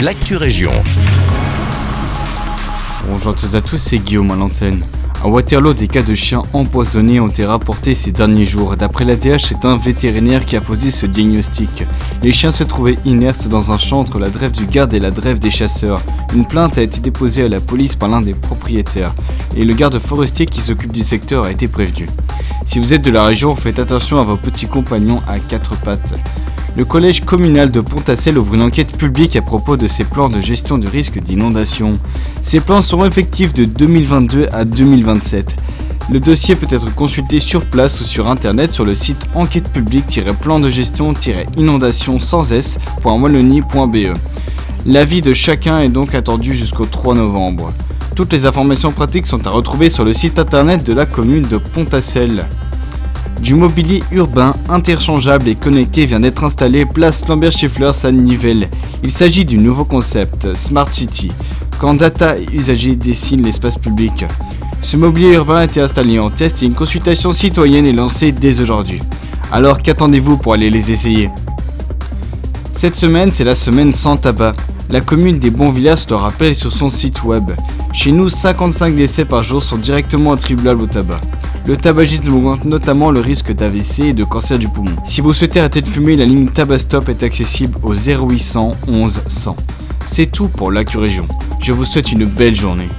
l'actu région. Bonjour à toutes et à tous, c'est Guillaume à l'antenne. À Waterloo, des cas de chiens empoisonnés ont été rapportés ces derniers jours. D'après l'ADH, c'est un vétérinaire qui a posé ce diagnostic. Les chiens se trouvaient inertes dans un champ entre la drève du garde et la drève des chasseurs. Une plainte a été déposée à la police par l'un des propriétaires et le garde forestier qui s'occupe du secteur a été prévenu. Si vous êtes de la région, faites attention à vos petits compagnons à quatre pattes. Le collège communal de Pontassel ouvre une enquête publique à propos de ses plans de gestion du risque d'inondation. Ces plans seront effectifs de 2022 à 2027. Le dossier peut être consulté sur place ou sur internet sur le site enquête publique-plan de gestion-inondation sans s.wallonie.be. L'avis de chacun est donc attendu jusqu'au 3 novembre. Toutes les informations pratiques sont à retrouver sur le site internet de la commune de Pontassel. Du mobilier urbain interchangeable et connecté vient d'être installé place Lambert Schiffler à Nivelles. Il s'agit du nouveau concept Smart City, quand data et usagers dessinent l'espace public. Ce mobilier urbain a été installé en test et une consultation citoyenne est lancée dès aujourd'hui. Alors qu'attendez-vous pour aller les essayer? Cette semaine, c'est la semaine sans tabac. La commune des Bons Villages le rappelle sur son site web. Chez nous, 55 décès par jour sont directement attribuables au tabac. Le tabagisme augmente notamment le risque d'AVC et de cancer du poumon. Si vous souhaitez arrêter de fumer, la ligne Tabastop est accessible au 0800 11 100. C'est tout pour l'actu région. Je vous souhaite une belle journée.